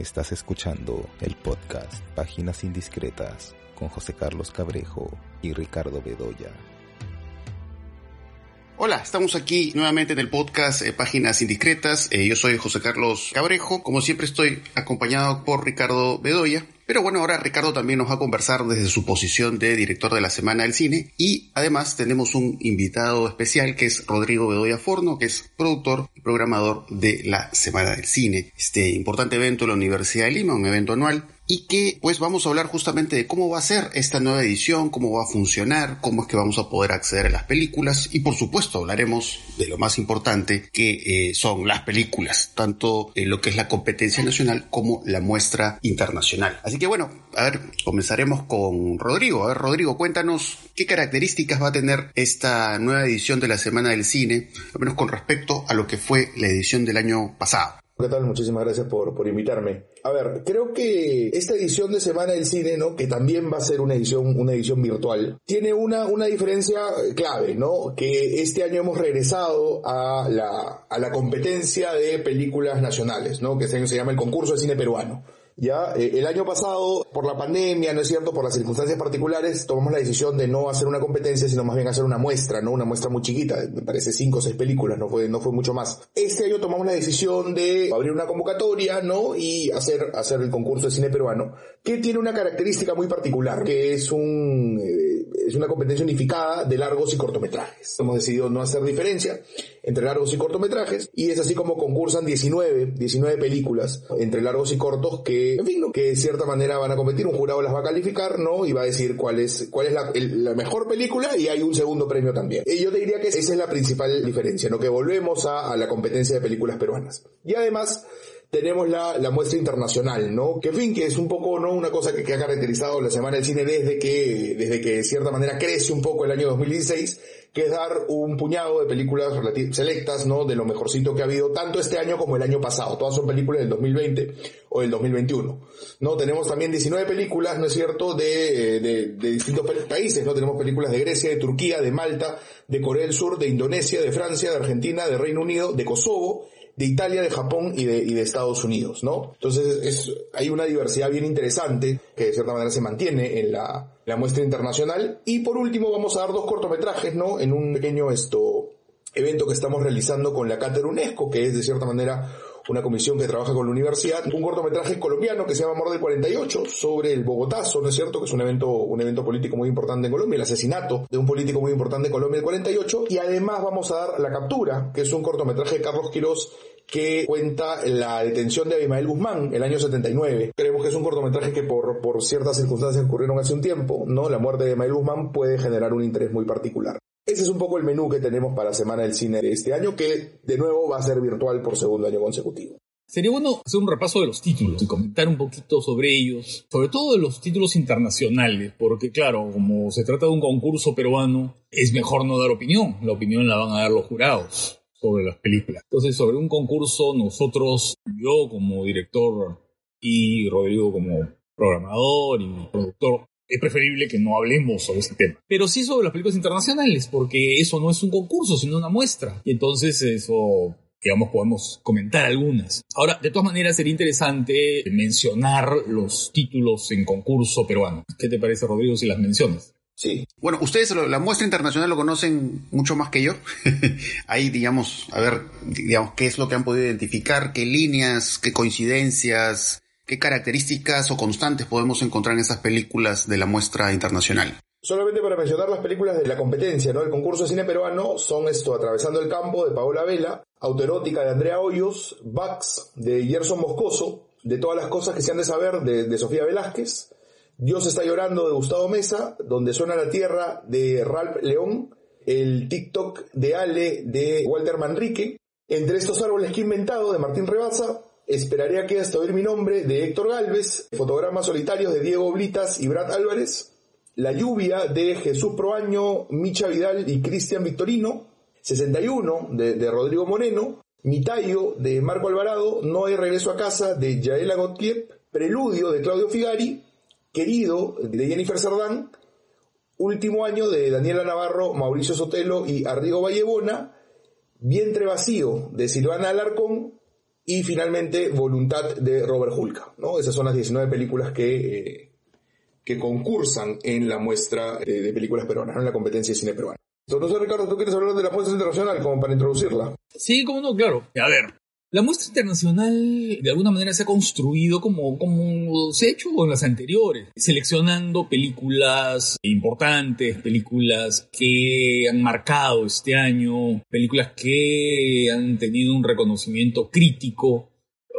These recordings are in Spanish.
Estás escuchando el podcast Páginas Indiscretas con José Carlos Cabrejo y Ricardo Bedoya. Hola, estamos aquí nuevamente en el podcast eh, Páginas Indiscretas. Eh, yo soy José Carlos Cabrejo. Como siempre estoy acompañado por Ricardo Bedoya. Pero bueno, ahora Ricardo también nos va a conversar desde su posición de director de la Semana del Cine. Y además tenemos un invitado especial que es Rodrigo Bedoya Forno, que es productor y programador de la Semana del Cine, este importante evento de la Universidad de Lima, un evento anual y que pues vamos a hablar justamente de cómo va a ser esta nueva edición, cómo va a funcionar, cómo es que vamos a poder acceder a las películas y por supuesto hablaremos de lo más importante que eh, son las películas, tanto en lo que es la competencia nacional como la muestra internacional. Así que bueno, a ver, comenzaremos con Rodrigo. A ver, Rodrigo, cuéntanos qué características va a tener esta nueva edición de la Semana del Cine, al menos con respecto a lo que fue la edición del año pasado. ¿Qué tal? Muchísimas gracias por, por invitarme. A ver, creo que esta edición de Semana del Cine, ¿no? Que también va a ser una edición, una edición virtual, tiene una, una diferencia clave, ¿no? Que este año hemos regresado a la, a la competencia de películas nacionales, ¿no? Que este año se llama el concurso de cine peruano. Ya, eh, el año pasado, por la pandemia, ¿no es cierto? Por las circunstancias particulares, tomamos la decisión de no hacer una competencia, sino más bien hacer una muestra, ¿no? Una muestra muy chiquita, me parece cinco o seis películas, no fue, no fue mucho más. Este año tomamos la decisión de abrir una convocatoria, ¿no? Y hacer, hacer el concurso de cine peruano, que tiene una característica muy particular, que es un, eh, es una competencia unificada de largos y cortometrajes. Hemos decidido no hacer diferencia entre largos y cortometrajes, y es así como concursan 19, 19 películas entre largos y cortos que, en fin, que de cierta manera van a competir, un jurado las va a calificar, ¿no? Y va a decir cuál es, cuál es la, la mejor película y hay un segundo premio también. Y yo te diría que esa es la principal diferencia, ¿no? Que volvemos a la competencia de películas peruanas. Y además, tenemos la, la, muestra internacional, ¿no? Que fin, que es un poco, ¿no? Una cosa que, que, ha caracterizado la Semana del Cine desde que, desde que de cierta manera crece un poco el año 2016, que es dar un puñado de películas selectas, ¿no? De lo mejorcito que ha habido tanto este año como el año pasado. Todas son películas del 2020 o del 2021. ¿No? Tenemos también 19 películas, ¿no es cierto?, de, de, de distintos países, ¿no? Tenemos películas de Grecia, de Turquía, de Malta, de Corea del Sur, de Indonesia, de Francia, de Argentina, de Reino Unido, de Kosovo, de Italia, de Japón y de, y de Estados Unidos, ¿no? Entonces es, hay una diversidad bien interesante que de cierta manera se mantiene en la, la muestra internacional. Y por último vamos a dar dos cortometrajes, ¿no? En un pequeño esto, evento que estamos realizando con la Cátedra UNESCO, que es de cierta manera una comisión que trabaja con la universidad, un cortometraje colombiano que se llama Amor del 48 sobre el Bogotazo, ¿no es cierto? Que es un evento, un evento político muy importante en Colombia, el asesinato de un político muy importante en Colombia el 48 y además vamos a dar La Captura, que es un cortometraje de Carlos Quirós que cuenta la detención de Abimael Guzmán el año 79. Creemos que es un cortometraje que por, por ciertas circunstancias ocurrieron hace un tiempo, ¿no? La muerte de Abimael Guzmán puede generar un interés muy particular. Ese es un poco el menú que tenemos para la Semana del Cine de este año, que de nuevo va a ser virtual por segundo año consecutivo. Sería bueno hacer un repaso de los títulos y comentar un poquito sobre ellos, sobre todo de los títulos internacionales, porque claro, como se trata de un concurso peruano, es mejor no dar opinión, la opinión la van a dar los jurados sobre las películas. Entonces, sobre un concurso, nosotros, yo como director y Rodrigo como programador y productor, es preferible que no hablemos sobre este tema. Pero sí sobre las películas internacionales, porque eso no es un concurso, sino una muestra. Y entonces eso digamos, podemos comentar algunas. Ahora, de todas maneras, sería interesante mencionar los títulos en concurso peruano. ¿Qué te parece, Rodrigo, si las mencionas? Sí. Bueno, ustedes la muestra internacional lo conocen mucho más que yo. Ahí, digamos, a ver, digamos, qué es lo que han podido identificar, qué líneas, qué coincidencias, qué características o constantes podemos encontrar en esas películas de la muestra internacional. Solamente para mencionar las películas de la competencia, ¿no? El concurso de cine peruano son esto, Atravesando el campo de Paola Vela, Autoerótica de Andrea Hoyos, Bax de Gerson Moscoso, De todas las cosas que se han de saber de, de Sofía Velázquez, Dios está llorando de Gustavo Mesa, Donde suena la tierra de Ralph León, el TikTok de Ale de Walter Manrique, Entre estos árboles que he inventado de Martín Rebasa, Esperaré a que hasta oír mi nombre de Héctor Galvez, Fotogramas solitarios de Diego Blitas y Brad Álvarez, La lluvia de Jesús Proaño, Micha Vidal y Cristian Victorino, 61 de, Rodrigo Moreno, Mi tallo de Marco Alvarado, No hay regreso a casa de Yaela Gottlieb, Preludio de Claudio Figari, Querido de Jennifer Sardán, Último año de Daniela Navarro, Mauricio Sotelo y Arrigo Vallebona, Vientre vacío de Silvana Alarcón y finalmente Voluntad de Robert Hulka. ¿no? Esas son las 19 películas que, eh, que concursan en la muestra de, películas peruanas, en la competencia de cine peruano. Entonces, Ricardo, ¿tú quieres hablar de la muestra internacional como para introducirla? Sí, como no, claro. A ver, la muestra internacional de alguna manera se ha construido como, como se ha hecho en las anteriores, seleccionando películas importantes, películas que han marcado este año, películas que han tenido un reconocimiento crítico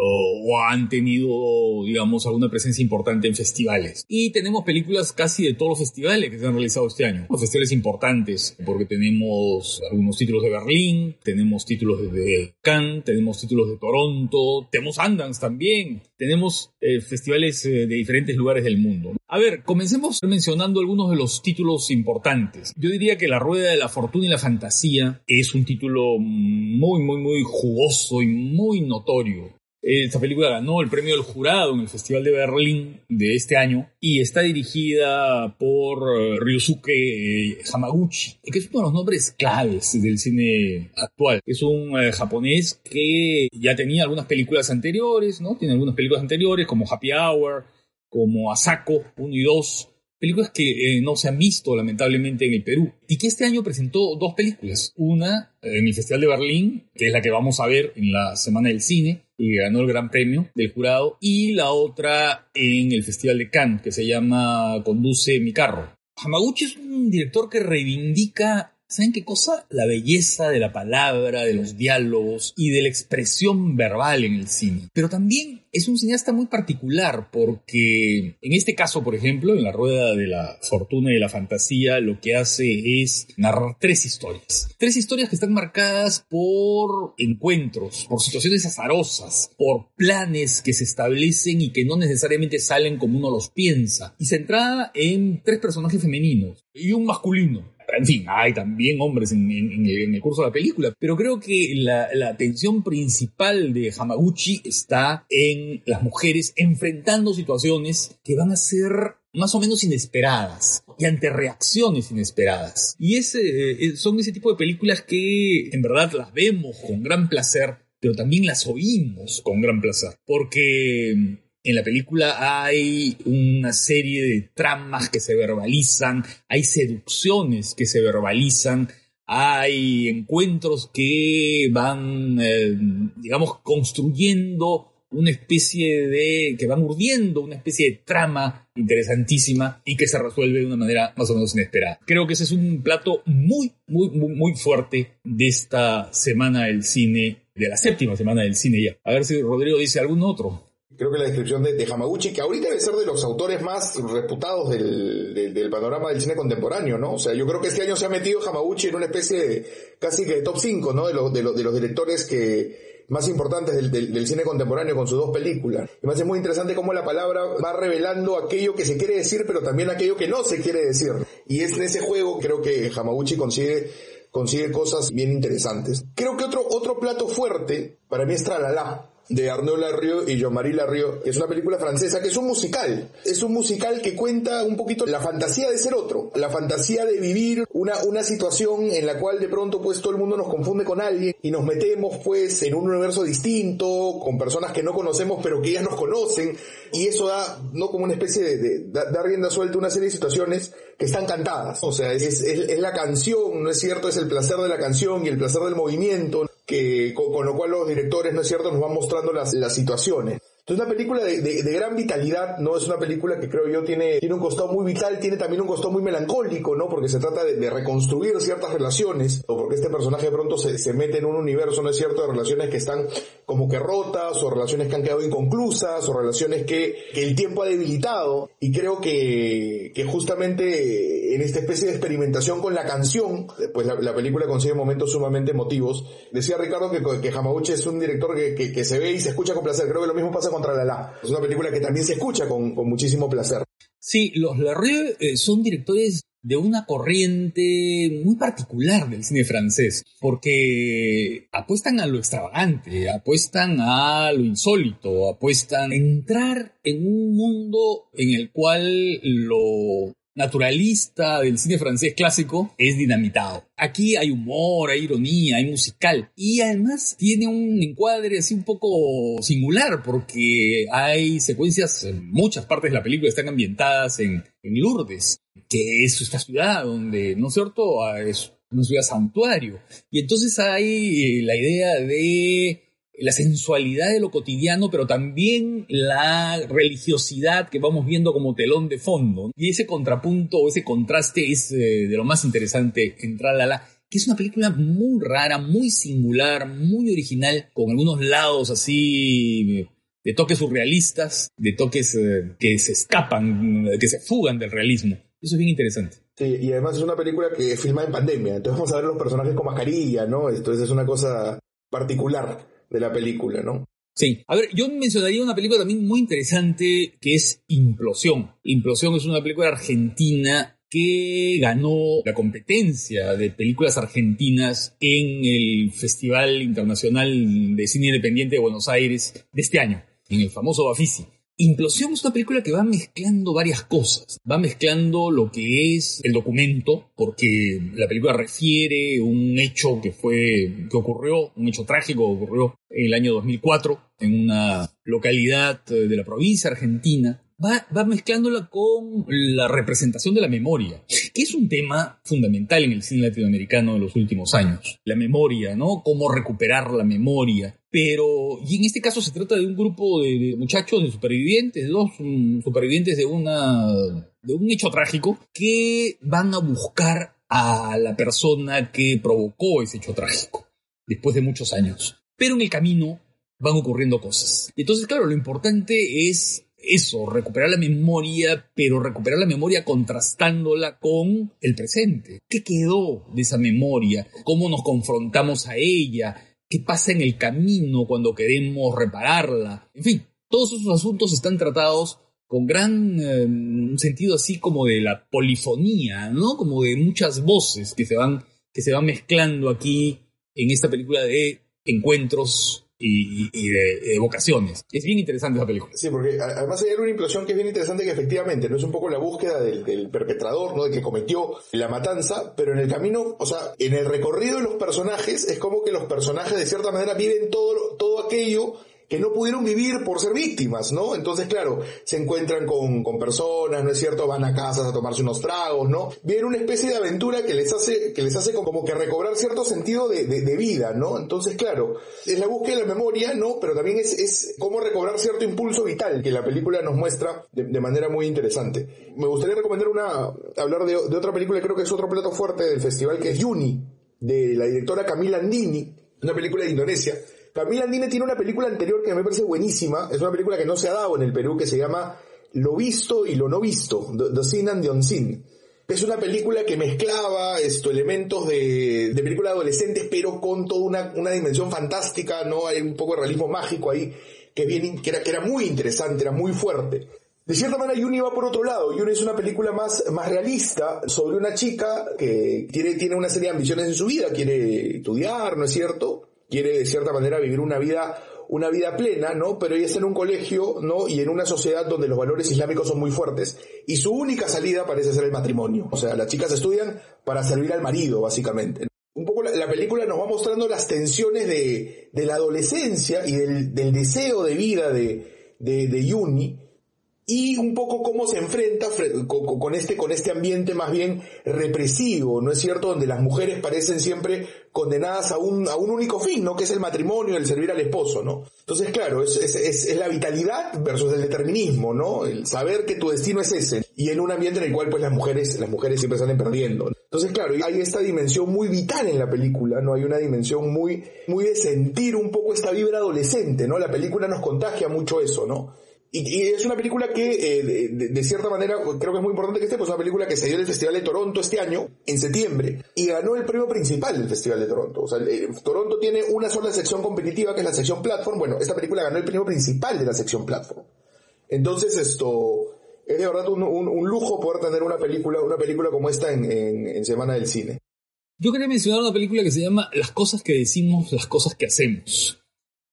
o, han tenido, digamos, alguna presencia importante en festivales. Y tenemos películas casi de todos los festivales que se han realizado este año. Los festivales importantes, porque tenemos algunos títulos de Berlín, tenemos títulos de Cannes, tenemos títulos de Toronto, tenemos Sundance también, tenemos eh, festivales eh, de diferentes lugares del mundo. A ver, comencemos mencionando algunos de los títulos importantes. Yo diría que La Rueda de la Fortuna y la Fantasía es un título muy, muy, muy jugoso y muy notorio esta película ganó el premio del jurado en el Festival de Berlín de este año y está dirigida por eh, Ryosuke eh, Hamaguchi, que es uno de los nombres claves del cine actual. Es un eh, japonés que ya tenía algunas películas anteriores, ¿no? Tiene algunas películas anteriores como Happy Hour, como Asako 1 y 2, películas que no se han visto lamentablemente en el Perú y que este año presentó dos películas. Una en el Festival de Berlín, que es la que vamos a ver en la Semana del Cine, y ganó el gran premio del jurado, y la otra en el Festival de Cannes, que se llama Conduce mi carro. Hamaguchi es un director que reivindica ¿Saben qué cosa? La belleza de la palabra, de los diálogos y de la expresión verbal en el cine. Pero también es un cineasta muy particular porque en este caso, por ejemplo, en la rueda de la fortuna y la fantasía, lo que hace es narrar tres historias. Tres historias que están marcadas por encuentros, por situaciones azarosas, por planes que se establecen y que no necesariamente salen como uno los piensa. Y centrada en tres personajes femeninos y un masculino en fin, hay también hombres en, el curso de la película, pero creo que la, atención principal de Hamaguchi está en las mujeres enfrentando situaciones que van a ser más o menos inesperadas y ante reacciones inesperadas. Y ese, eh, son ese tipo de películas que en verdad las vemos con gran placer, pero también las oímos con gran placer, porque en la película hay una serie de tramas que se verbalizan, hay seducciones que se verbalizan, hay encuentros que van, eh, digamos, construyendo una especie de, que van urdiendo una especie de trama interesantísima y que se resuelve de una manera más o menos inesperada. Creo que ese es un plato muy, muy, muy, muy fuerte de esta semana del cine, de la séptima semana del cine ya. A ver si Rodrigo dice algún otro creo que la descripción de, Hamaguchi, que ahorita debe ser de los autores más reputados del, panorama del cine contemporáneo, ¿no? O sea, yo creo que este año se ha metido Hamaguchi en una especie de, casi que de top 5, ¿no? De, de, de los directores que, más importantes del, cine contemporáneo con sus dos películas. Y me hace muy interesante cómo la palabra va revelando aquello que se quiere decir, pero también aquello que no se quiere decir. Y es en ese juego creo que Hamaguchi consigue consigue cosas bien interesantes. Creo que otro, otro plato fuerte para mí es Tralala de Arnaud Larrieux y Jean-Marie Larrieux, que es una película francesa, que es un musical. Es un musical que cuenta un poquito la fantasía de ser otro, la fantasía de vivir una, una situación en la cual de pronto pues todo el mundo nos confunde con alguien y nos metemos pues en un universo distinto, con personas que no conocemos pero que ya nos conocen, y eso da, no como una especie de, de, dar rienda suelta a una serie de situaciones que están cantadas. O sea, es, es la canción, ¿no es cierto? Es el placer de la canción y el placer del movimiento que con, lo cual los directores, ¿no es cierto?, nos van mostrando las, las situaciones. Es una película de, de, gran vitalidad, ¿no? Es una película que creo yo tiene, tiene un costado muy vital, tiene también un costado muy melancólico, ¿no? Porque se trata de, reconstruir ciertas relaciones, o porque este personaje de pronto se, se, mete en un universo, ¿no es cierto?, de relaciones que están como que rotas, o relaciones que han quedado inconclusas, o relaciones que, que el tiempo ha debilitado, y creo que, que justamente en esta especie de experimentación con la canción, pues la, película consigue momentos sumamente emotivos. Decía Ricardo que, que Hamaguchi es un director que, que, que se ve y se escucha con placer, creo que lo mismo pasa con es una película que también se escucha con, muchísimo placer. Sí, los Larrieux eh, son directores de una corriente muy particular del cine francés, porque apuestan a lo extravagante, apuestan a lo insólito, apuestan a entrar en un mundo en el cual lo naturalista del cine francés clásico es dinamitado. Aquí hay humor, hay ironía, hay musical y además tiene un encuadre así un poco singular porque hay secuencias, en muchas partes de la película están ambientadas en, en Lourdes, que es esta ciudad donde, ¿no es cierto?, ah, es una ciudad santuario. Y entonces hay eh, la idea de la sensualidad de lo cotidiano, pero también la religiosidad que vamos viendo como telón de fondo. Y ese contrapunto, ese contraste es eh, de lo más interesante en Tralala, que es una película muy rara, muy singular, muy original, con algunos lados así de toques surrealistas, de toques eh, que se escapan, que se fugan del realismo. Eso es bien interesante. Sí, y además es una película que filma en pandemia, entonces vamos a ver los personajes con mascarilla, ¿no? Entonces es una cosa particular de la película, ¿no? Sí, a ver, yo mencionaría una película también muy interesante que es Implosión. Implosión es una película argentina que ganó la competencia de películas argentinas en el Festival Internacional de Cine Independiente de Buenos Aires de este año, en el famoso Bafisi. Implosión es una película que va mezclando varias cosas. Va mezclando lo que es el documento, porque la película refiere un hecho que fue, que ocurrió, un hecho trágico que ocurrió en el año 2004 en una localidad de la provincia argentina va, mezclándola con la representación de la memoria, que es un tema fundamental en el cine latinoamericano de los últimos años. La memoria, ¿no? Cómo recuperar la memoria. Pero, y en este caso se trata de un grupo de, muchachos, de supervivientes, dos supervivientes de, una, de un hecho trágico, que van a buscar a la persona que provocó ese hecho trágico, después de muchos años. Pero en el camino van ocurriendo cosas. Entonces, claro, lo importante es eso, recuperar la memoria, pero recuperar la memoria contrastándola con el presente. ¿Qué quedó de esa memoria? ¿Cómo nos confrontamos a ella? ¿Qué pasa en el camino cuando queremos repararla? En fin, todos esos asuntos están tratados con gran eh, sentido así como de la polifonía, ¿no? Como de muchas voces que se van, que se van mezclando aquí en esta película de encuentros y, de, vocaciones. Es bien interesante esa película. Sí, porque además hay una implosión que es bien interesante que efectivamente no es un poco la búsqueda del, perpetrador, ¿no? De que cometió la matanza, pero en el camino, o sea, en el recorrido de los personajes es como que los personajes de cierta manera viven todo, todo aquello que no pudieron vivir por ser víctimas, ¿no? Entonces, claro, se encuentran con, con, personas, ¿no es cierto? Van a casas a tomarse unos tragos, ¿no? Vienen una especie de aventura que les hace, que les hace como que recobrar cierto sentido de, de, vida, ¿no? Entonces, claro, es la búsqueda de la memoria, ¿no? Pero también es, es cómo recobrar cierto impulso vital que la película nos muestra de, manera muy interesante. Me gustaría recomendar una, hablar de, otra película, creo que es otro plato fuerte del festival, que es Yuni, de la directora Camila Andini, una película de Indonesia, Camila Andine tiene una película anterior que me parece buenísima, es una película que no se ha dado en el Perú que se llama Lo visto y lo no visto, The, Sin and the Unseen. Es una película que mezclaba esto, elementos de, de película de adolescentes, pero con toda una, una, dimensión fantástica, ¿no? Hay un poco de realismo mágico ahí, que era muy interesante, era muy fuerte. De cierta manera, Yuni va por otro lado. Yuni es una película más, más realista sobre una chica que tiene, tiene una serie de ambiciones en su vida, quiere estudiar, ¿no es cierto? Quiere de cierta manera vivir una vida una vida plena, ¿no? Pero ella está en un colegio, ¿no? Y en una sociedad donde los valores islámicos son muy fuertes. Y su única salida parece ser el matrimonio. O sea, las chicas estudian para servir al marido, básicamente. Un poco la, película nos va mostrando las tensiones de, de la adolescencia y del, del, deseo de vida de, de, de Yuni, y un poco cómo se enfrenta con este, con este ambiente más bien represivo, ¿no es cierto? Donde las mujeres parecen siempre condenadas a un, a un único fin, ¿no? Que es el matrimonio, el servir al esposo, ¿no? Entonces, claro, es, es, es, la vitalidad versus el determinismo, ¿no? El saber que tu destino es ese. Y en un ambiente en el cual, pues, las mujeres, las mujeres siempre salen perdiendo. Entonces, claro, hay esta dimensión muy vital en la película, ¿no? Hay una dimensión muy, muy de sentir un poco esta vibra adolescente, ¿no? La película nos contagia mucho eso, ¿no? Y, es una película que, eh, de, cierta manera, creo que es muy importante que esté, pues es una película que se dio en el Festival de Toronto este año, en septiembre, y ganó el premio principal del Festival de Toronto. O sea, Toronto tiene una sola sección competitiva, que es la sección Platform. Bueno, esta película ganó el premio principal de la sección Platform. Entonces, esto, es de verdad un, lujo poder tener una película, una película como esta en, en Semana del Cine. Yo quería mencionar una película que se llama Las cosas que decimos, las cosas que hacemos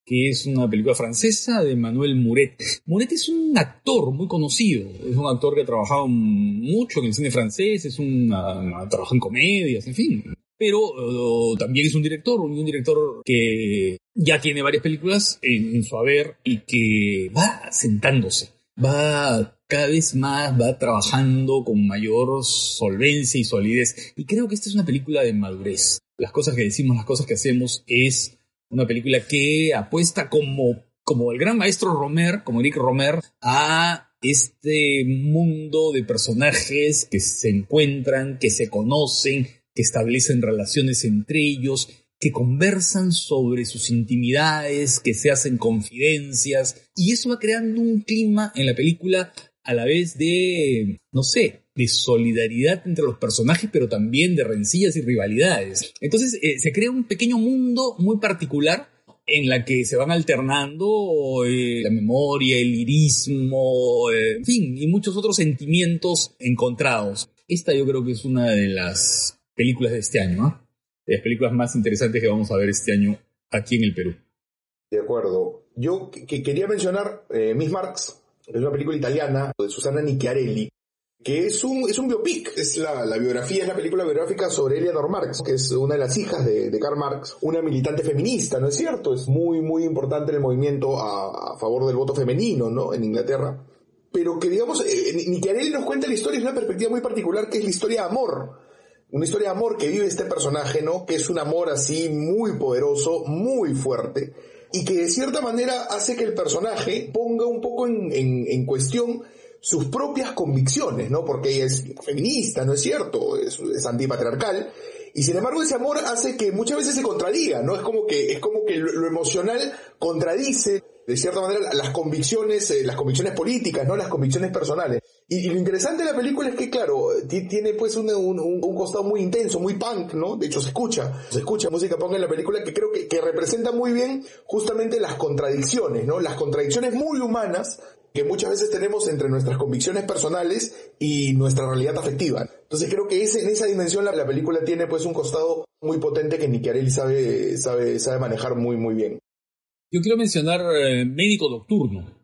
que es una película francesa de Manuel Muret. Muret es un actor muy conocido, es un actor que ha trabajado mucho en el cine francés, es un, ha trabajado en comedias, en fin. Pero uh, también es un director, un, director que ya tiene varias películas en, su haber y que va sentándose, va cada vez más, va trabajando con mayor solvencia y solidez. Y creo que esta es una película de madurez. Las cosas que decimos, las cosas que hacemos es una película que apuesta como, como el gran maestro Romer, como Eric Romer, a este mundo de personajes que se encuentran, que se conocen, que establecen relaciones entre ellos, que conversan sobre sus intimidades, que se hacen confidencias, y eso va creando un clima en la película a la vez de, no sé, de solidaridad entre los personajes, pero también de rencillas y rivalidades. Entonces eh, se crea un pequeño mundo muy particular en la que se van alternando eh, la memoria, el lirismo, eh, en fin, y muchos otros sentimientos encontrados. Esta yo creo que es una de las películas de este año, de las películas más interesantes que vamos a ver este año aquí en el Perú. De acuerdo. Yo que quería mencionar Miss Marx, es una película italiana de Susana Nicchiarelli, que es un, es un biopic, es la, la, biografía, es la película biográfica sobre Eleanor Marx, que es una de las hijas de, de, Karl Marx, una militante feminista, ¿no es cierto? Es muy, muy importante en el movimiento a, favor del voto femenino, ¿no? En Inglaterra. Pero que, digamos, eh, Nicchiarelli nos cuenta la historia desde una perspectiva muy particular, que es la historia de amor. Una historia de amor que vive este personaje, ¿no? Que es un amor así muy poderoso, muy fuerte, y que de cierta manera hace que el personaje ponga un poco en, en, cuestión sus propias convicciones, ¿no? Porque ella es feminista, ¿no es cierto? Es, es antipatriarcal. Y sin embargo ese amor hace que muchas veces se contradiga, ¿no? Es como que, es como que lo, emocional contradice de cierta manera las convicciones, eh, las convicciones políticas, ¿no? Las convicciones personales. Y, lo interesante de la película es que, claro, tiene pues un, un, un, costado muy intenso, muy punk, ¿no? De hecho se escucha, se escucha música punk en la película que creo que, que representa muy bien justamente las contradicciones, ¿no? Las contradicciones muy humanas que muchas veces tenemos entre nuestras convicciones personales y nuestra realidad afectiva. Entonces creo que ese, en esa dimensión la, película tiene pues un costado muy potente que Nicchiarelli sabe, sabe, sabe manejar muy muy bien. Yo quiero mencionar eh, Médico Nocturno,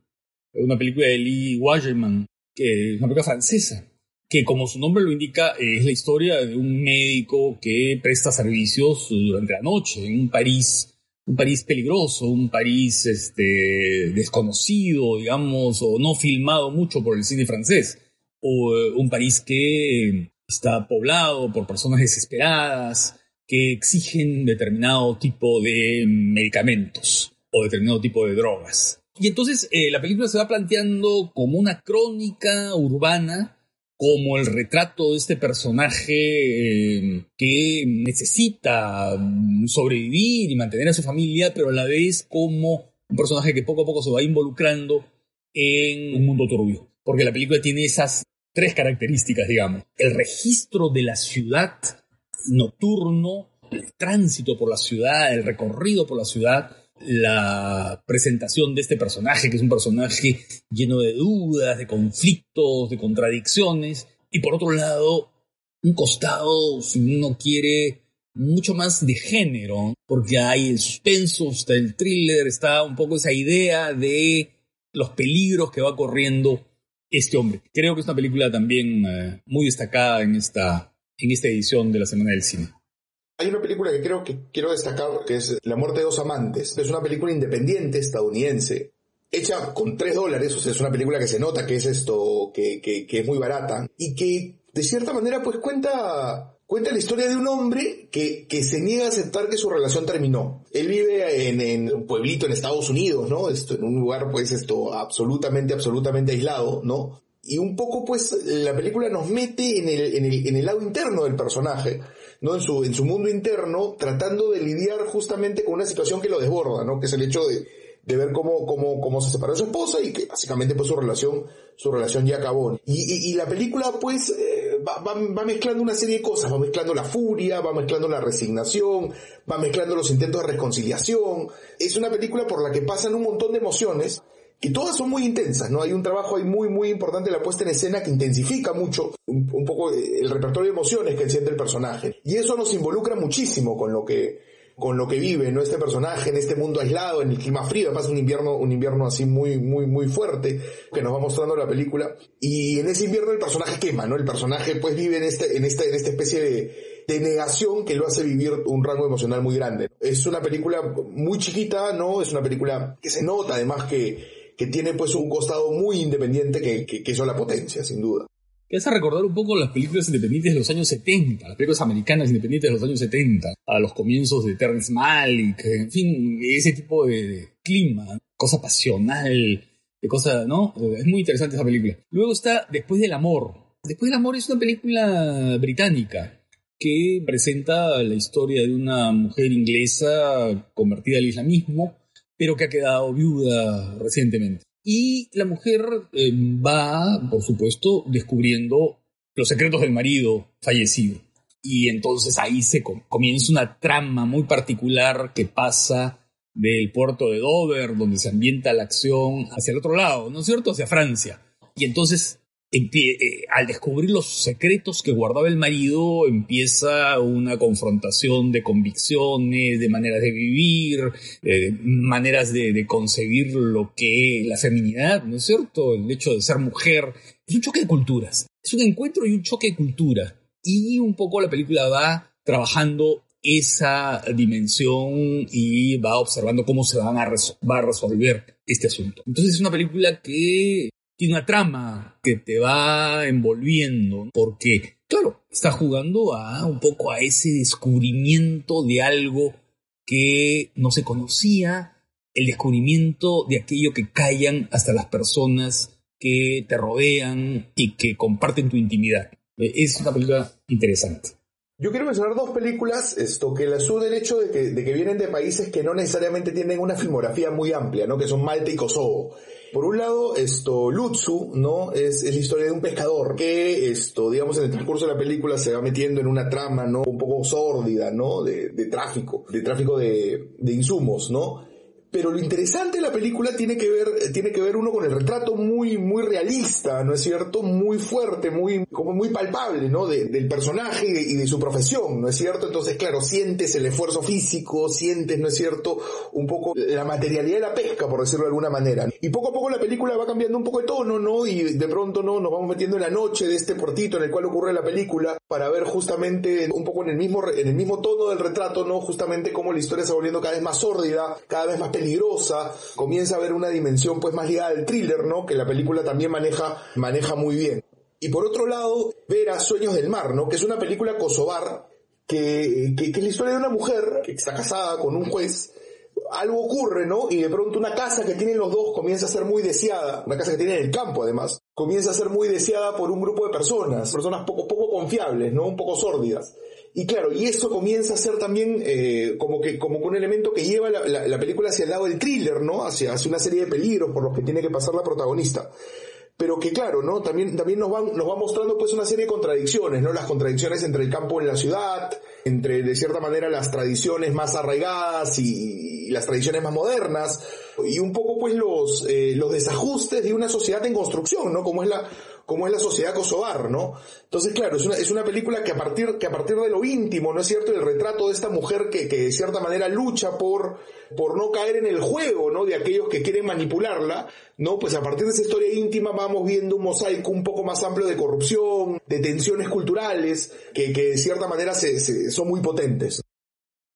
una película de Lee Wagerman, que es una película francesa, que como su nombre lo indica es la historia de un médico que presta servicios durante la noche en un París un París peligroso, un París este, desconocido, digamos, o no filmado mucho por el cine francés, o eh, un París que está poblado por personas desesperadas que exigen determinado tipo de medicamentos o determinado tipo de drogas. Y entonces eh, la película se va planteando como una crónica urbana como el retrato de este personaje eh, que necesita sobrevivir y mantener a su familia, pero a la vez como un personaje que poco a poco se va involucrando en un mundo turbio. Porque la película tiene esas tres características, digamos. El registro de la ciudad nocturno, el tránsito por la ciudad, el recorrido por la ciudad, la presentación de este personaje, que es un personaje lleno de dudas, de conflictos, de contradicciones, y por otro lado, un costado, si uno quiere, mucho más de género, porque hay el suspenso, está el thriller, está un poco esa idea de los peligros que va corriendo este hombre. Creo que es una película también eh, muy destacada en esta, en esta edición de la Semana del Cine. Hay una película que creo que quiero destacar, que es La muerte de dos amantes. Es una película independiente estadounidense, hecha con tres dólares, o sea, es una película que se nota que es esto, que, que, que es muy barata, y que de cierta manera pues cuenta, cuenta la historia de un hombre que, que se niega a aceptar que su relación terminó. Él vive en, en un pueblito en Estados Unidos, ¿no? Esto, en un lugar pues esto absolutamente, absolutamente aislado, ¿no? Y un poco pues la película nos mete en el, en el, en el lado interno del personaje ¿no? En su, en su mundo interno, tratando de lidiar justamente con una situación que lo desborda, ¿no? Que es el hecho de, de ver cómo, cómo, cómo se separó su esposa y que básicamente pues su relación, su relación ya acabó. Y, y, la película pues eh, va, va, va, mezclando una serie de cosas, va mezclando la furia, va mezclando la resignación, va mezclando los intentos de reconciliación. Es una película por la que pasan un montón de emociones y todas son muy intensas, ¿no? Hay un trabajo ahí muy, muy importante la puesta en escena que intensifica mucho un, poco el repertorio de emociones que siente el personaje. Y eso nos involucra muchísimo con lo que, con lo que vive, ¿no? Este personaje en este mundo aislado, en el clima frío, pasa un invierno, un invierno así muy, muy, muy fuerte, que nos va mostrando la película. Y en ese invierno el personaje quema, ¿no? El personaje pues vive en este, en esta, en esta especie de, de negación que lo hace vivir un rango emocional muy grande. Es una película muy chiquita, ¿no? Es una película que se nota además que, que tiene pues un costado muy independiente que, que, que eso la potencia, sin duda que hace recordar un poco las películas independientes de los años 70, las películas americanas independientes de los años 70, a los comienzos de Terrence Malick, en fin, ese tipo de, clima, cosa pasional, de cosa, ¿no? Es muy interesante esa película. Luego está Después del Amor. Después del Amor es una película británica que presenta la historia de una mujer inglesa convertida al islamismo, pero que ha quedado viuda recientemente. Y la mujer eh, va, por supuesto, descubriendo los secretos del marido fallecido. Y entonces ahí se comienza una trama muy particular que pasa del puerto de Dover, donde se ambienta la acción, hacia el otro lado, ¿no es cierto? Hacia Francia. Y entonces al descubrir los secretos que guardaba el marido, empieza una confrontación de convicciones, de maneras de vivir, maneras de, concebir lo que la feminidad, ¿no es cierto? El hecho de ser mujer. Es un choque de culturas. Es un encuentro y un choque de cultura. Y un poco la película va trabajando esa dimensión y va observando cómo se van a, va a resolver este asunto. Entonces es una película que tiene una trama que te va envolviendo, porque, claro, está jugando a un poco a ese descubrimiento de algo que no se conocía, el descubrimiento de aquello que callan hasta las personas que te rodean y que comparten tu intimidad. Es una película interesante. Yo quiero mencionar dos películas, esto, que la sur del hecho de que, vienen de países que no necesariamente tienen una filmografía muy amplia, ¿no? Que son Malta y Kosovo. Por un lado, esto, Lutsu, ¿no? Es, la historia de un pescador que, esto, digamos, en el transcurso de la película se va metiendo en una trama, ¿no? Un poco sórdida, ¿no? De, tráfico, de tráfico de insumos, ¿no? Pero lo interesante de la película tiene que ver, tiene que ver uno con el retrato muy, muy realista, ¿no es cierto? Muy fuerte, muy, como muy palpable, ¿no? del personaje y de, su profesión, ¿no es cierto? Entonces, claro, sientes el esfuerzo físico, sientes, ¿no es cierto? Un poco la materialidad de la pesca, por decirlo de alguna manera. Y poco a poco la película va cambiando un poco de tono, ¿no? Y de pronto, ¿no? Nos vamos metiendo en la noche de este portito en el cual ocurre la película para ver justamente un poco en el mismo, en el mismo tono del retrato, ¿no? Justamente cómo la historia se va volviendo cada vez más sórdida, cada vez más peligrosa, comienza a haber una dimensión pues más ligada al thriller, ¿no? Que la película también maneja, maneja muy bien. Y por otro lado, ver a Sueños del Mar, ¿no? Que es una película kosovar que, que, que, es la historia de una mujer que está casada con un juez. Algo ocurre, ¿no? Y de pronto una casa que tienen los dos comienza a ser muy deseada, una casa que tiene en el campo además, comienza a ser muy deseada por un grupo de personas, personas poco, poco confiables, ¿no? Un poco sórdidas. Y claro, y eso comienza a ser también eh, como que como un elemento que lleva la, la, la, película hacia el lado del thriller, ¿no? Hacia, hacia una serie de peligros por los que tiene que pasar la protagonista. Pero que claro, ¿no? También, también nos, van, nos va mostrando pues una serie de contradicciones, ¿no? Las contradicciones entre el campo y la ciudad, entre de cierta manera las tradiciones más arraigadas y, y las tradiciones más modernas, y un poco pues los, eh, los desajustes de una sociedad en construcción, ¿no? Como es la, como es la sociedad kosovar, ¿no? Entonces, claro, es una, es una película que a partir, que a partir de lo íntimo, ¿no es cierto? El retrato de esta mujer que, que de cierta manera lucha por, por no caer en el juego, ¿no? De aquellos que quieren manipularla, ¿no? Pues a partir de esa historia íntima vamos viendo un mosaico un poco más amplio de corrupción, de tensiones culturales, que, que de cierta manera se, son muy potentes.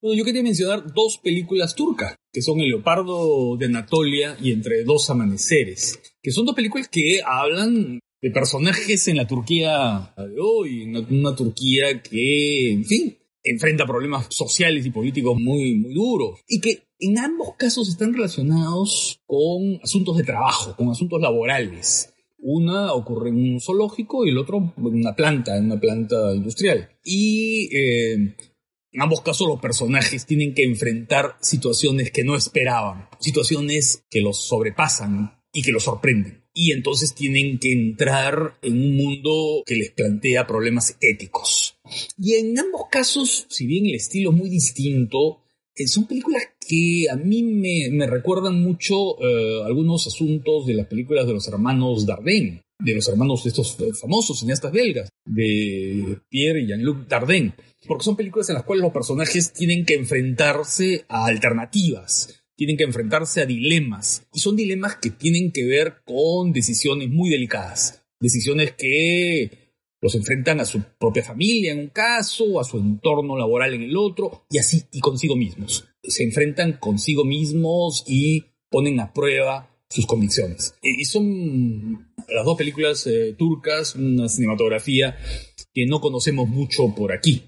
Bueno, yo quería mencionar dos películas turcas, que son El Leopardo de Anatolia y Entre dos amaneceres, que son dos películas que hablan de personajes en la Turquía de hoy, una, una, Turquía que, en fin, enfrenta problemas sociales y políticos muy, muy duros y que en ambos casos están relacionados con asuntos de trabajo, con asuntos laborales. Una ocurre en un zoológico y el otro en una planta, en una planta industrial. Y eh, en ambos casos los personajes tienen que enfrentar situaciones que no esperaban, situaciones que los sobrepasan y que los sorprenden y entonces tienen que entrar en un mundo que les plantea problemas éticos. Y en ambos casos, si bien el estilo es muy distinto, eh, son películas que a mí me, me recuerdan mucho eh, algunos asuntos de las películas de los hermanos Dardenne. de los hermanos de estos famosos cineastas belgas, de Pierre y Jean-Luc Dardenne, porque son películas en las cuales los personajes tienen que enfrentarse a alternativas, tienen que enfrentarse a dilemas, y son dilemas que tienen que ver con decisiones muy delicadas, decisiones que los enfrentan a su propia familia en un caso, a su entorno laboral en el otro, y así, y consigo mismos. Se enfrentan consigo mismos y ponen a prueba sus convicciones. Y son las dos películas eh, turcas, una cinematografía que no conocemos mucho por aquí.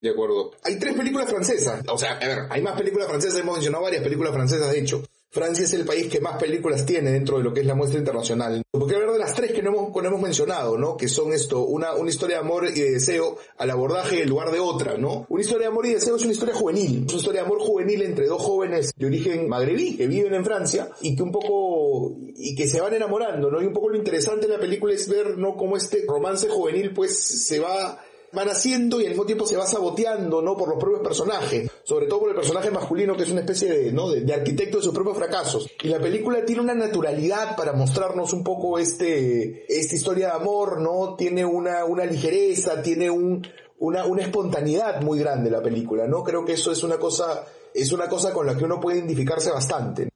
De acuerdo. Hay tres películas francesas. O sea, a ver, hay más películas francesas, hemos mencionado varias películas francesas, de hecho. Francia es el país que más películas tiene dentro de lo que es la muestra internacional. Porque hablar de las tres que no hemos, hemos mencionado, ¿no? Que son esto, una, una historia de amor y de deseo al abordaje en lugar de otra, ¿no? Una historia de amor y deseo es una historia juvenil. Es una historia de amor juvenil entre dos jóvenes de origen magrebí que viven en Francia y que un poco, y que se van enamorando, ¿no? Y un poco lo interesante de la película es ver, ¿no? Cómo este romance juvenil pues se va van haciendo y al mismo tiempo se va saboteando, ¿no? Por los propios personajes, sobre todo por el personaje masculino que es una especie de, ¿no? De, arquitecto de sus propios fracasos. Y la película tiene una naturalidad para mostrarnos un poco este, esta historia de amor, ¿no? Tiene una, una ligereza, tiene un, una, una espontaneidad muy grande la película, ¿no? Creo que eso es una cosa, es una cosa con la que uno puede identificarse bastante.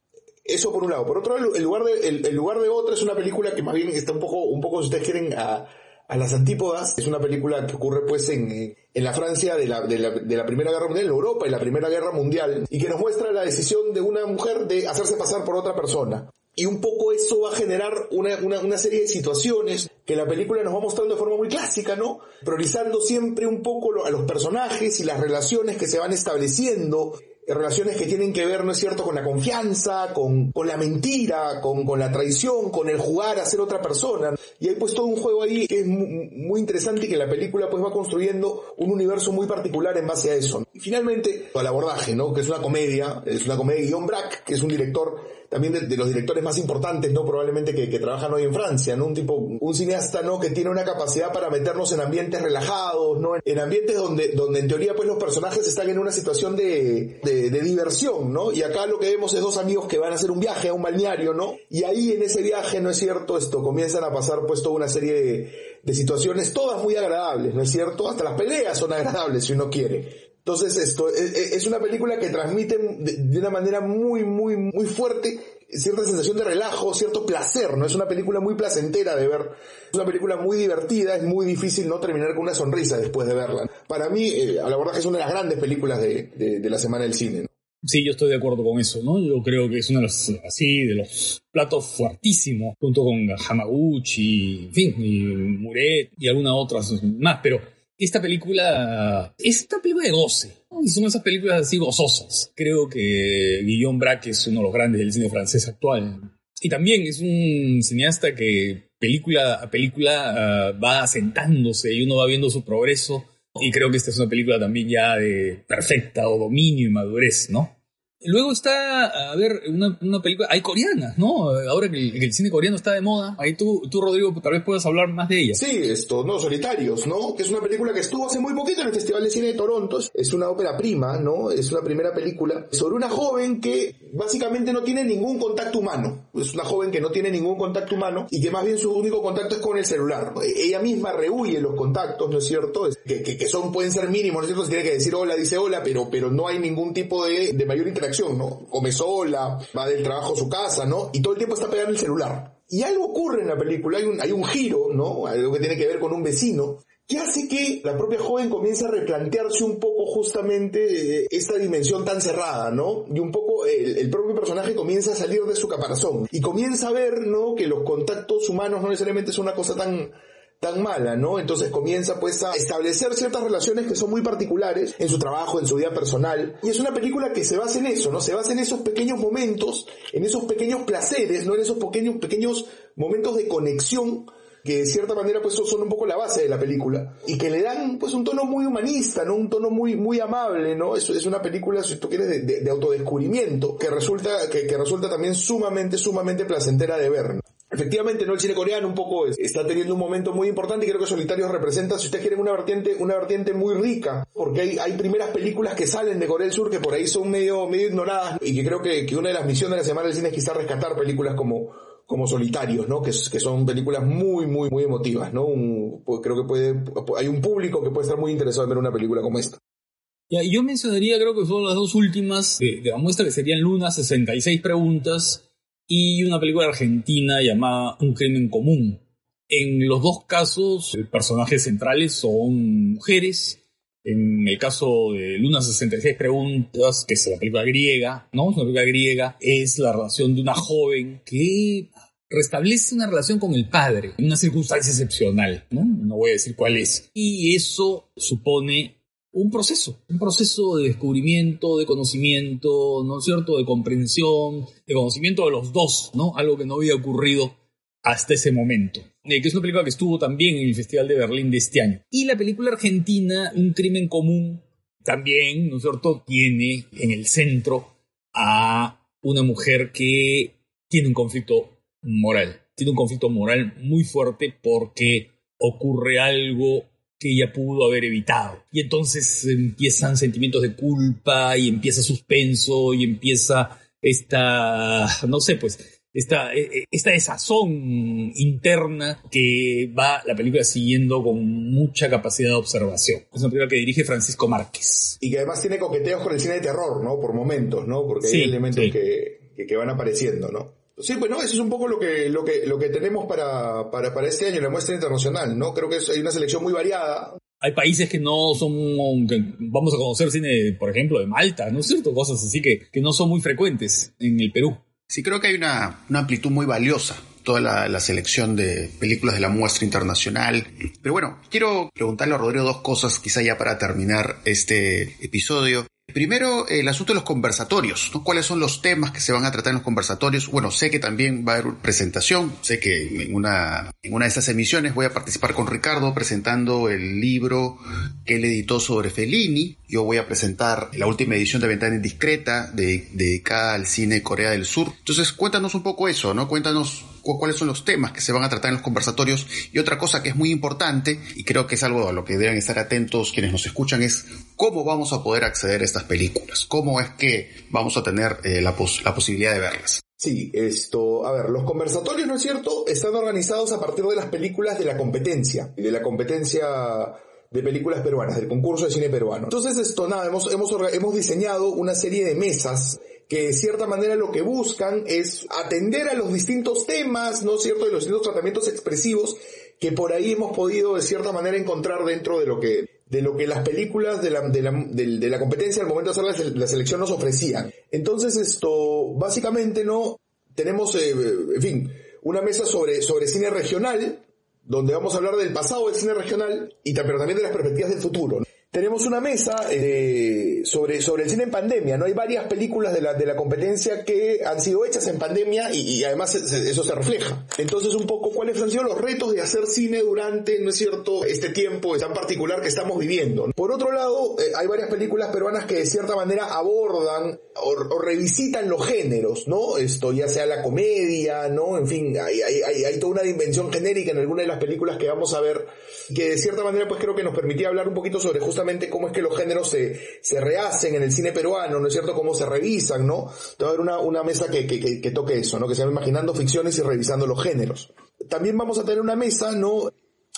Eso por un lado. Por otro lado, el lugar de, el, lugar de otra es una película que más bien está un poco, un poco, si ustedes quieren, a, a las antípodas. Es una película que ocurre pues en, en la Francia de la, de, la, de la, Primera Guerra Mundial, en Europa en la Primera Guerra Mundial, y que nos muestra la decisión de una mujer de hacerse pasar por otra persona. Y un poco eso va a generar una, una, una, serie de situaciones que la película nos va mostrando de forma muy clásica, ¿no? Priorizando siempre un poco a los personajes y las relaciones que se van estableciendo relaciones que tienen que ver, ¿no es cierto?, con la confianza, con, con la mentira, con, con, la traición, con el jugar a ser otra persona. Y hay pues todo un juego ahí que es muy, interesante y que la película pues va construyendo un universo muy particular en base a eso. Y finalmente, el abordaje, ¿no?, que es una comedia, es una comedia de Guillaume Braque, que es un director también de, los directores más importantes, ¿no? Probablemente que, trabajan hoy en Francia, ¿no? Un tipo, un cineasta, ¿no? Que tiene una capacidad para meternos en ambientes relajados, ¿no? En ambientes donde, donde en teoría pues los personajes están en una situación de, de diversión, ¿no? Y acá lo que vemos es dos amigos que van a hacer un viaje a un balneario, ¿no? Y ahí en ese viaje, ¿no es cierto? Esto, comienzan a pasar pues toda una serie de, de situaciones, todas muy agradables, ¿no es cierto? Hasta las peleas son agradables si uno quiere. Entonces esto es, una película que transmite de, una manera muy, muy, muy fuerte cierta sensación de relajo, cierto placer, ¿no? Es una película muy placentera de ver, es una película muy divertida, es muy difícil no terminar con una sonrisa después de verla. Para mí, eh, a la verdad que es una de las grandes películas de, la Semana del Cine. Sí, yo estoy de acuerdo con eso, ¿no? Yo creo que es uno de los, así, de los platos fuertísimos, junto con Hamaguchi, en fin, Muret y algunas otras más, pero esta película es una película de goce. Y son esas películas así gozosas. Creo que Guillaume Braque es uno de los grandes del cine francés actual. Y también es un cineasta que película a película ah, va asentándose y uno va viendo su progreso. Y creo que esta es una película también ya de perfecta o dominio y madurez, ¿no? Luego está, a ver, una, una película, hay coreanas, ¿no? Ahora que el, cine coreano está de moda, ahí tú, tú, Rodrigo, tal vez puedas hablar más de ella. Sí, esto, no, Solitarios, ¿no? Que es una película que estuvo hace muy poquito en el Festival de Cine de Toronto. Es una ópera prima, ¿no? Es una primera película sobre una joven que básicamente no tiene ningún contacto humano. Es una joven que no tiene ningún contacto humano y que más bien su único contacto es con el celular. Ella misma rehuye los contactos, ¿no es cierto? Que, que, que son, pueden ser mínimos, ¿no es cierto? Se tiene que decir hola, dice hola, pero, pero no hay ningún tipo de, de mayor interacción ¿no? Come sola, va del trabajo a su casa, ¿no? Y todo el tiempo está pegando el celular. Y algo ocurre en la película, hay un, hay un giro, ¿no? Algo que tiene que ver con un vecino, que hace que la propia joven comience a replantearse un poco justamente eh, esta dimensión tan cerrada, ¿no? Y un poco el, el, propio personaje comienza a salir de su caparazón y comienza a ver, ¿no? Que los contactos humanos no necesariamente son una cosa tan tan mala, ¿no? Entonces comienza pues a establecer ciertas relaciones que son muy particulares en su trabajo, en su vida personal. Y es una película que se basa en eso, ¿no? Se basa en esos pequeños momentos, en esos pequeños placeres, ¿no? En esos pequeños, pequeños momentos de conexión que de cierta manera pues son un poco la base de la película y que le dan pues un tono muy humanista, ¿no? Un tono muy, muy amable, ¿no? Es, una película, si tú quieres, de, autodescubrimiento que resulta, que, que, resulta también sumamente, sumamente placentera de ver. Efectivamente, ¿no? El cine coreano un poco está teniendo un momento muy importante y creo que Solitarios representa, si ustedes quieren, una vertiente, una vertiente muy rica, porque hay, primeras películas que salen de Corea del Sur que por ahí son medio, medio ignoradas y que creo que, que una de las misiones de la Semana del Cine es quizás rescatar películas como, como Solitarios, ¿no? Que, que son películas muy, muy, muy emotivas, ¿no? Pues, creo que puede, hay un público que puede estar muy interesado en ver una película como esta. Ya, yo mencionaría, creo que son las dos últimas de, de la muestra, que serían Luna, 66 preguntas, y una película argentina llamada Un crimen común. En los dos casos, los personajes centrales son mujeres. En el caso de Luna 66 preguntas, que es la película griega, ¿no? Es una película griega, es la relación de una joven que restablece una relación con el padre en una circunstancia excepcional, ¿no? No voy a decir cuál es. Y eso supone un proceso, un proceso de descubrimiento, de conocimiento, ¿no es cierto?, de comprensión, de conocimiento de los dos, ¿no? Algo que no había ocurrido hasta ese momento. Eh, que es una película que estuvo también en el Festival de Berlín de este año. Y la película argentina, Un crimen común, también, ¿no es cierto?, tiene en el centro a una mujer que tiene un conflicto moral. Tiene un conflicto moral muy fuerte porque ocurre algo que ella pudo haber evitado. Y entonces empiezan sentimientos de culpa y empieza suspenso y empieza esta, no sé, pues, esta, e, e, esta desazón interna que va la película siguiendo con mucha capacidad de observación. Es una película que dirige Francisco Márquez. Y que además tiene coqueteos con el cine de terror, ¿no? Por momentos, ¿no? Porque hay elementos que, que, que van apareciendo, ¿no? Sí, pues no, eso es un poco lo que, lo que, lo que tenemos para, para, para este año, la muestra internacional, ¿no? Creo que hay una selección muy variada. Hay países que no son, que vamos a conocer cine, por ejemplo, de Malta, ¿no es cierto? Cosas así que, que no son muy frecuentes en el Perú. Sí, creo que hay una, una amplitud muy valiosa toda la, la, selección de películas de la muestra internacional. Pero bueno, quiero preguntarle a Rodrigo dos cosas, quizá ya para terminar este episodio. Primero, el asunto de los conversatorios, ¿no? ¿Cuáles son los temas que se van a tratar en los conversatorios? Bueno, sé que también va a haber presentación, sé que en una, una de estas emisiones voy a participar con Ricardo presentando el libro que él editó sobre Fellini. Yo voy a presentar la última edición de Ventana Indiscreta de, dedicada al cine Corea del Sur. Entonces, cuéntanos un poco eso, ¿no? Cuéntanos cuáles son los temas que se van a tratar en los conversatorios. Y otra cosa que es muy importante, y creo que es algo a lo que deben estar atentos quienes nos escuchan, es cómo vamos a poder acceder a estas películas, cómo es que vamos a tener eh, la, pos la posibilidad de verlas. Sí, esto, a ver, los conversatorios, ¿no es cierto?, están organizados a partir de las películas de la competencia, y de la competencia de películas peruanas, del concurso de cine peruano. Entonces, esto, nada, hemos, hemos, hemos diseñado una serie de mesas que de cierta manera lo que buscan es atender a los distintos temas, ¿no es cierto?, de los distintos tratamientos expresivos que por ahí hemos podido de cierta manera encontrar dentro de lo que de lo que las películas de la, de la, de, la competencia al momento de hacer la, selección nos ofrecían. Entonces esto, básicamente, ¿no? Tenemos, eh, en fin, una mesa sobre, sobre cine regional, donde vamos a hablar del pasado del cine regional, y pero también de las perspectivas del futuro tenemos una mesa eh, sobre, sobre el cine en pandemia, ¿no? Hay varias películas de la, de la competencia que han sido hechas en pandemia y, además eso se refleja. Entonces, un poco, ¿cuáles han sido los retos de hacer cine durante, ¿no es cierto?, este tiempo tan particular que estamos viviendo. Por otro lado, eh, hay varias películas peruanas que de cierta manera abordan o, revisitan los géneros, ¿no? Esto ya sea la comedia, ¿no? En fin, hay, hay, hay, hay toda una dimensión genérica en alguna de las películas que vamos a ver que de cierta manera pues creo que nos permitía hablar un poquito sobre justamente cómo es que los géneros se, se rehacen en el cine peruano, ¿no es cierto? Cómo se revisan, ¿no? Va a haber una, una mesa que, que, que, toque eso, ¿no? Que se llama Imaginando Ficciones y Revisando los Géneros. También vamos a tener una mesa, ¿no?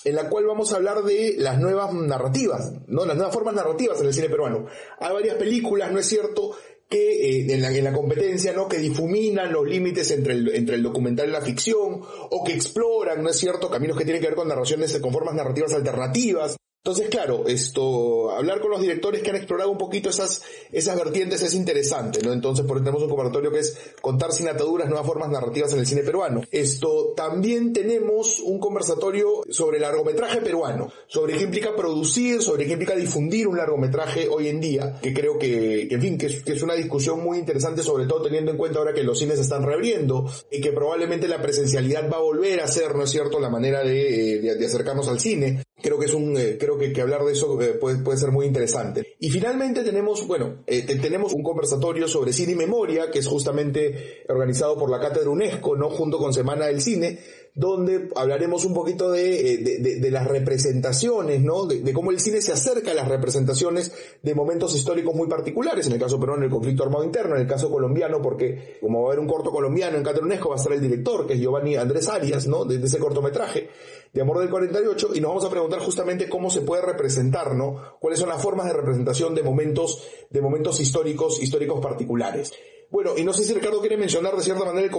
en la cual vamos a hablar de las nuevas narrativas, ¿no? Las nuevas formas narrativas en el cine peruano. Hay varias películas, ¿no es cierto?, que eh, en, la, en, la, competencia, ¿no? Que difuminan los límites entre el, entre el documental y la ficción, o que exploran, ¿no es cierto?, caminos que tienen que ver con narraciones, con formas narrativas alternativas. Entonces, claro, esto, hablar con los directores que han explorado un poquito esas, esas vertientes es interesante, ¿no? Entonces, por tenemos un conversatorio que es contar sin ataduras nuevas formas narrativas en el cine peruano. Esto, también tenemos un conversatorio sobre el largometraje peruano, sobre qué implica producir, sobre qué implica difundir un largometraje hoy en día, que creo que, en fin, que es, que es, una discusión muy interesante, sobre todo teniendo en cuenta ahora que los cines están reabriendo y que probablemente la presencialidad va a volver a ser, ¿no es cierto?, la manera de, de, de acercarnos al cine. Creo que es un, eh, creo que, hablar de eso eh, puede, puede, ser muy interesante. Y finalmente tenemos, bueno, eh, tenemos un conversatorio sobre cine y memoria, que es justamente organizado por la Cátedra UNESCO, ¿no? Junto con Semana del Cine, donde hablaremos un poquito de, eh, de, las representaciones, ¿no? De, cómo el cine se acerca a las representaciones de momentos históricos muy particulares, en el caso peruano el conflicto armado interno, en el caso colombiano, porque como va a haber un corto colombiano en Catronesco, va a estar el director, que es Giovanni Andrés Arias, ¿no? De, ese cortometraje de Amor del 48, y nos vamos a preguntar justamente cómo se puede representar, ¿no? Cuáles son las formas de representación de momentos, de momentos históricos, históricos particulares. Bueno, y no sé si Ricardo quiere mencionar de cierta manera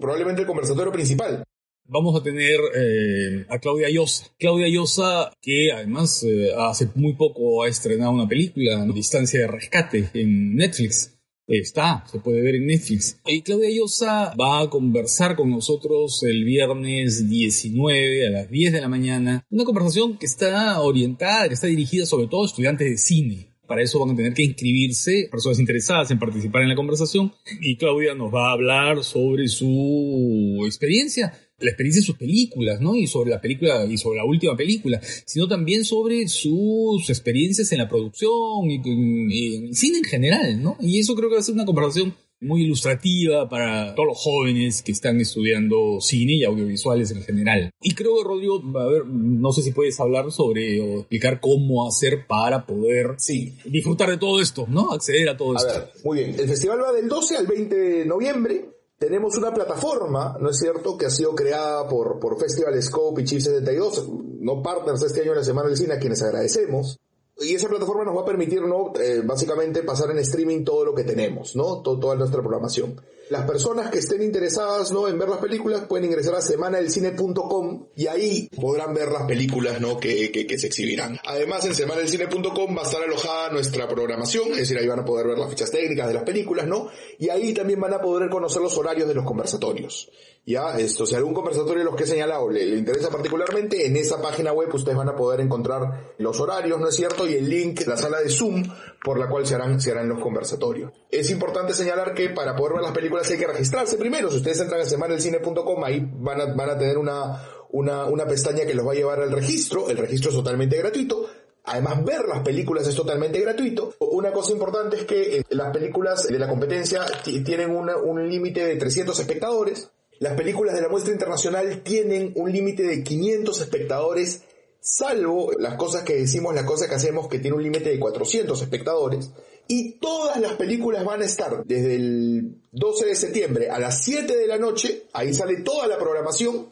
probablemente el conversatorio principal. Vamos a tener eh, a Claudia Llosa. Claudia Llosa, que además eh, hace muy poco ha estrenado una película, Distancia de Rescate, en Netflix. Está, se puede ver en Netflix. Y Claudia Llosa va a conversar con nosotros el viernes 19 a las 10 de la mañana. Una conversación que está orientada, que está dirigida sobre todo a estudiantes de cine. Para eso van a tener que inscribirse personas interesadas en participar en la conversación y Claudia nos va a hablar sobre su experiencia la experiencia de sus películas, ¿no? Y sobre la película, y sobre la última película, sino también sobre sus experiencias en la producción y, en el cine en general, ¿no? Y eso creo que va a ser una conversación muy ilustrativa para todos los jóvenes que están estudiando cine y audiovisuales en general. Y creo que Rodrigo, a ver, no sé si puedes hablar sobre o explicar cómo hacer para poder sí. disfrutar de todo esto, ¿no? Acceder a todo a esto. Ver, muy bien. El festival va del 12 al 20 de noviembre. Tenemos una plataforma, ¿no es cierto?, que ha sido creada por, por Festival Scope y Chief 72, no partners este año en la Semana del Cine, a quienes agradecemos y esa plataforma nos va a permitir, ¿no? Eh, básicamente pasar en streaming todo lo que tenemos, ¿no? toda nuestra programación. Las personas que estén interesadas, ¿no? En ver las películas pueden ingresar a semanadelcine.com y ahí podrán ver las películas, ¿no? Que, que, se exhibirán. Además, en semanadelcine.com va a estar alojada nuestra programación, es decir, ahí van a poder ver las fichas técnicas de las películas, ¿no? Y ahí también van a poder conocer los horarios de los conversatorios. Ya, esto, si algún conversatorio de los que he señalado le, interesa particularmente, en esa página web ustedes van a poder encontrar los horarios, ¿no es cierto? Y el link, la sala de Zoom por la cual se harán, se harán los conversatorios. Es importante señalar que para poder ver las películas hay que registrarse primero. Si ustedes entran a semanelcine.com, ahí van a, van a tener una, una, una pestaña que los va a llevar al registro. El registro es totalmente gratuito. Además, ver las películas es totalmente gratuito. Una cosa importante es que eh, las películas de la competencia tienen un límite de 300 espectadores. Las películas de la muestra internacional tienen un límite de 500 espectadores, salvo las cosas que decimos, las cosas que hacemos que tiene un límite de 400 espectadores. Y todas las películas van a estar desde el 12 de septiembre a las 7 de la noche, ahí sale toda la programación,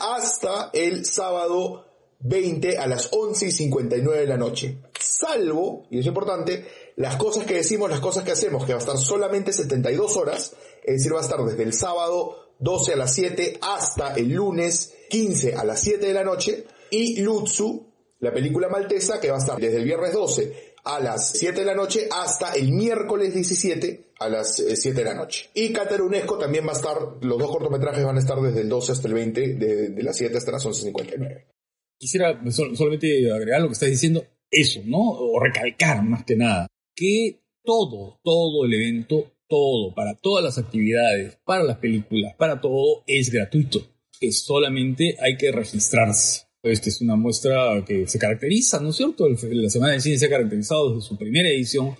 hasta el sábado 20 a las 11 y 59 de la noche. Salvo, y es importante, las cosas que decimos, las cosas que hacemos, que va a estar solamente 72 horas, es decir, va a estar desde el sábado 12 a las 7 hasta el lunes 15 a las 7 de la noche. Y Lutsu, la película maltesa, que va a estar desde el viernes 12 a las 7 de la noche hasta el miércoles 17 a las 7 eh, de la noche. Y Catarunesco también va a estar, los dos cortometrajes van a estar desde el 12 hasta el 20, de, las 7 hasta las 11.59. Quisiera solamente agregar lo que estás diciendo, eso, ¿no? O recalcar más que nada, que todo, todo el evento todo, para todas las actividades, para las películas, para todo, es gratuito. Que solamente hay que registrarse. Esta es una muestra que se caracteriza, ¿no es cierto? La Semana del Cine se ha caracterizado desde su primera edición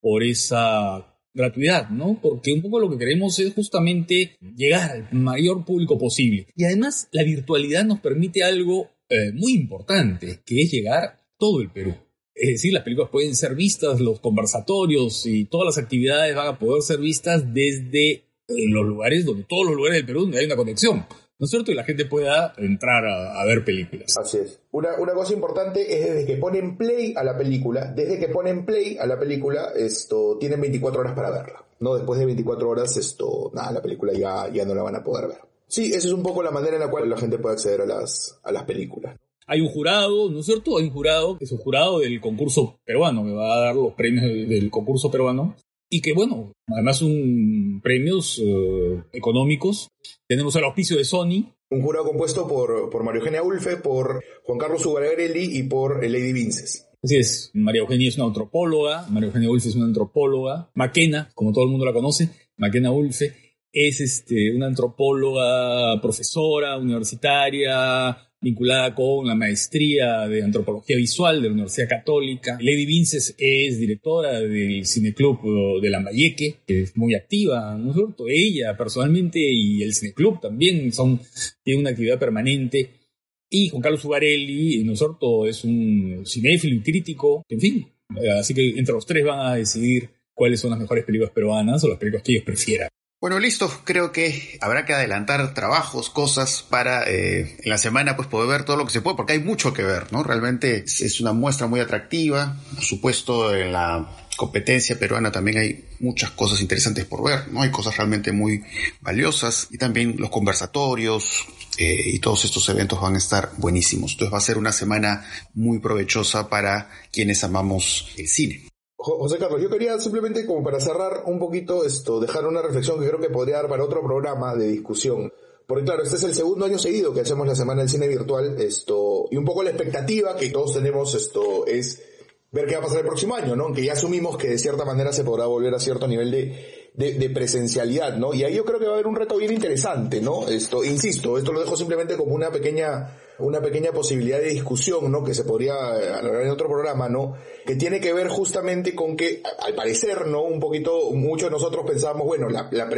por esa gratuidad, ¿no? Porque un poco lo que queremos es justamente llegar al mayor público posible. Y además la virtualidad nos permite algo eh, muy importante, que es llegar a todo el Perú. Es decir, las películas pueden ser vistas, los conversatorios y todas las actividades van a poder ser vistas desde los lugares donde todos los lugares del Perú donde hay una conexión. ¿No es cierto? Y la gente pueda entrar a, ver películas. Así es. Una, una, cosa importante es desde que ponen play a la película, desde que ponen play a la película, esto, tienen 24 horas para verla. No, después de 24 horas, esto, nada, la película ya, ya no la van a poder ver. Sí, esa es un poco la manera en la cual la gente puede acceder a las, a las películas hay un jurado, ¿no es cierto? Hay un jurado, es un jurado del concurso peruano, que va a dar los premios del concurso peruano. Y que bueno, además son premios eh, económicos. Tenemos el auspicio de Sony. Un jurado compuesto por, por María Eugenia Ulfe, por Juan Carlos Ugarelli y por Lady Vinces. Así es, María Eugenia es una antropóloga, María Eugenia Ulfe es una antropóloga, Maquena, como todo el mundo la conoce, Maquena Ulfe, es este, una antropóloga, profesora universitaria, vinculada con la maestría de antropología visual de la Universidad Católica. Lady Vinces es directora del Cineclub de Lambayeque, que es muy activa, ¿no es cierto? Ella personalmente y el Cineclub también son, tienen una actividad permanente. Y Juan Carlos Ugarelli, ¿no es cierto? Es un cinéfilo y crítico, en fin. Así que entre los tres van a decidir cuáles son las mejores películas peruanas o las películas que ellos prefieran. Bueno, listo. Creo que habrá que adelantar trabajos, cosas para eh, en la semana pues poder ver todo lo que se puede, porque hay mucho que ver, ¿no? Realmente es una muestra muy atractiva. Por supuesto, en la competencia peruana también hay muchas cosas interesantes por ver, ¿no? Hay cosas realmente muy valiosas y también los conversatorios eh, y todos estos eventos van a estar buenísimos. Entonces va a ser una semana muy provechosa para quienes amamos el cine. José Carlos, yo quería simplemente como para cerrar un poquito esto, dejar una reflexión que creo que podría dar para otro programa de discusión. Porque claro, este es el segundo año seguido que hacemos la Semana del Cine Virtual, esto, y un poco la expectativa que todos tenemos esto es ver qué va a pasar el próximo año, ¿no? Aunque ya asumimos que de cierta manera se podrá volver a cierto nivel de, de, de, presencialidad, ¿no? Y ahí yo creo que va a haber un reto bien interesante, ¿no? Esto, insisto, esto lo dejo simplemente como una pequeña una pequeña posibilidad de discusión, ¿no? Que se podría alargar en otro programa, ¿no? Que tiene que ver justamente con que, al parecer, ¿no? Un poquito, muchos de nosotros pensamos, bueno, la, la,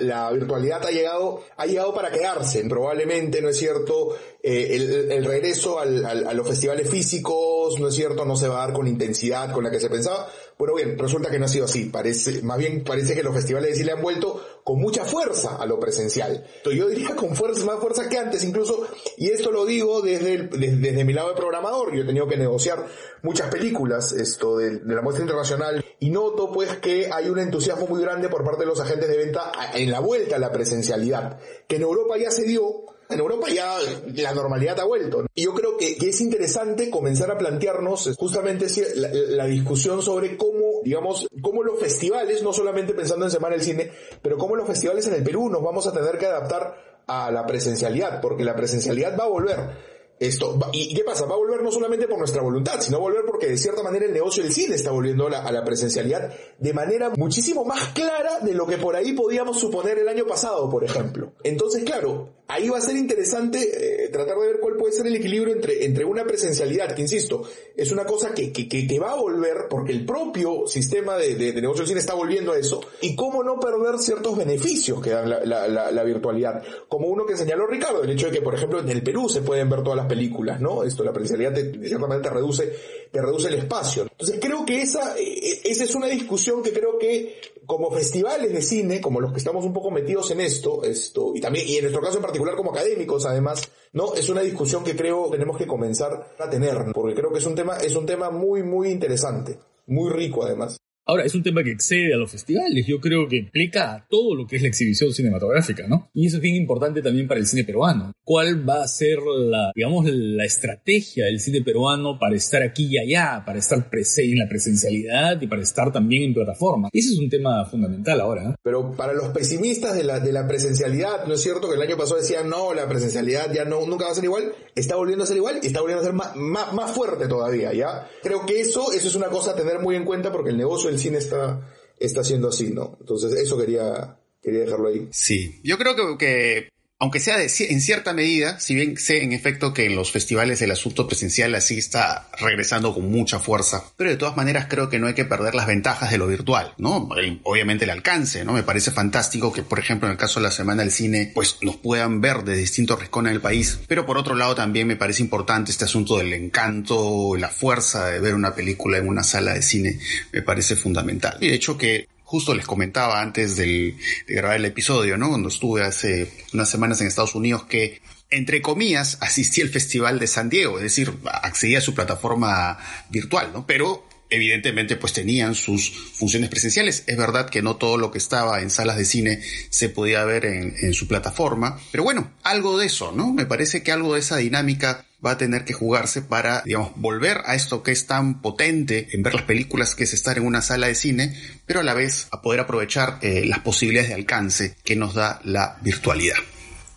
la virtualidad ha llegado, ha llegado para quedarse, probablemente, ¿no es cierto? Eh, el, regreso al, a los festivales físicos, ¿no es cierto? No se va a dar con intensidad con la que se pensaba. Bueno, bien, resulta que no ha sido así. Parece, más bien parece que los festivales de cine han vuelto con mucha fuerza a lo presencial. Yo diría con fuerza, más fuerza que antes incluso, y esto lo digo desde, el, desde, mi lado de programador, yo he tenido que negociar muchas películas esto de, la muestra internacional y noto pues que hay un entusiasmo muy grande por parte de los agentes de venta en la vuelta a la presencialidad, que en Europa ya se dio, en Europa ya la normalidad ha vuelto. Y yo creo que, es interesante comenzar a plantearnos justamente la, la, discusión sobre cómo, digamos, cómo los festivales, no solamente pensando en Semana del Cine, pero cómo los festivales en el Perú nos vamos a tener que adaptar a la presencialidad, porque la presencialidad va a volver. Esto, ¿Y qué pasa? Va a volver no solamente por nuestra voluntad, sino volver porque de cierta manera el negocio del cine está volviendo a la, a la, presencialidad de manera muchísimo más clara de lo que por ahí podíamos suponer el año pasado, por ejemplo. Entonces, claro, ahí va a ser interesante eh, tratar de ver cuál puede ser el equilibrio entre, entre una presencialidad, que insisto, es una cosa que, que, que va a volver porque el propio sistema de, de, de, negocio del cine está volviendo a eso, y cómo no perder ciertos beneficios que dan la, la, la virtualidad, como uno que señaló Ricardo, el hecho de que, por ejemplo, en el Perú se pueden ver todas las películas, ¿no? Esto, la presencialidad de, de cierta manera te reduce, te reduce el espacio. Entonces creo que esa, esa es una discusión que creo que como festivales de cine, como los que estamos un poco metidos en esto, esto, y también, y en nuestro caso en particular como académicos además, ¿no? Es una discusión que creo tenemos que comenzar a tener, porque creo que es un tema, es un tema muy, muy interesante, muy rico además. Ahora, es un tema que excede a los festivales, yo creo que implica todo lo que es la exhibición cinematográfica, ¿no? Y eso es bien importante también para el cine peruano. ¿Cuál va a ser la, digamos, la estrategia del cine peruano para estar aquí y allá, para estar en la presencialidad y para estar también en plataforma? Ese es un tema fundamental ahora. ¿eh? Pero para los pesimistas de la, de la presencialidad, ¿no es cierto que el año pasado decían, no, la presencialidad ya nunca va a ser igual? Está volviendo a ser igual y está volviendo a ser más, más, más fuerte todavía, ¿ya? Creo que eso, eso es una cosa a tener muy en cuenta porque el negocio el cine está, está siendo así, ¿no? Entonces, eso quería, quería dejarlo ahí. Sí, yo creo que, que aunque sea de, en cierta medida, si bien sé en efecto que en los festivales el asunto presencial así está regresando con mucha fuerza, pero de todas maneras creo que no hay que perder las ventajas de lo virtual, ¿no? Obviamente el alcance, ¿no? Me parece fantástico que, por ejemplo, en el caso de la Semana del Cine, pues nos puedan ver de distintos rincones del país, pero por otro lado también me parece importante este asunto del encanto, la fuerza de ver una película en una sala de cine, me parece fundamental. Y de hecho que justo les comentaba antes del, de grabar el episodio, ¿no? Cuando estuve hace unas semanas en Estados Unidos que entre comillas, asistí al Festival de San Diego, es decir, accedí a su plataforma virtual, ¿no? Pero evidentemente pues tenían sus funciones presenciales. Es verdad que no todo lo que estaba en salas de cine se podía ver en, en, su plataforma, pero bueno, algo de eso, ¿no? Me parece que algo de esa dinámica va a tener que jugarse para, digamos, volver a esto que es tan potente en ver las películas que es estar en una sala de cine, pero a la vez a poder aprovechar eh, las posibilidades de alcance que nos da la virtualidad.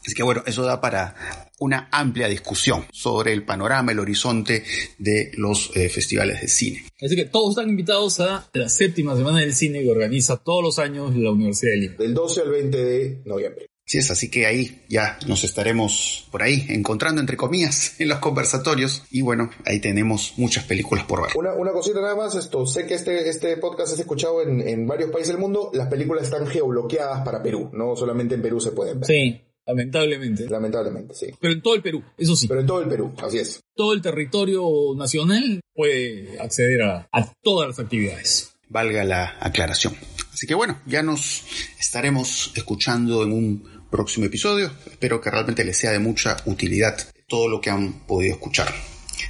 Así que bueno, eso da para una amplia discusión sobre el panorama, el horizonte de los eh, festivales de cine. Así que todos están invitados a la séptima semana del cine que organiza todos los años la Universidad de Lima. Del 12 al 20 de noviembre. Sí es, así que ahí ya nos estaremos por ahí encontrando entre comillas en los conversatorios y bueno, ahí tenemos muchas películas por ver. Una, una cosita nada más, esto, sé que este, este podcast es escuchado en, en varios países del mundo, las películas están geobloqueadas para Perú, no solamente en Perú se pueden ver. Sí, lamentablemente. Lamentablemente, sí. Pero en todo el Perú, eso sí. Pero en todo el Perú, así es. Todo el territorio nacional puede acceder a, a todas las actividades. Valga la aclaración. Así que bueno, ya nos estaremos escuchando en un próximo episodio. Espero que realmente les sea de mucha utilidad todo lo que han podido escuchar.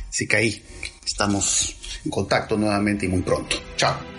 Así que ahí estamos en contacto nuevamente y muy pronto. Chao.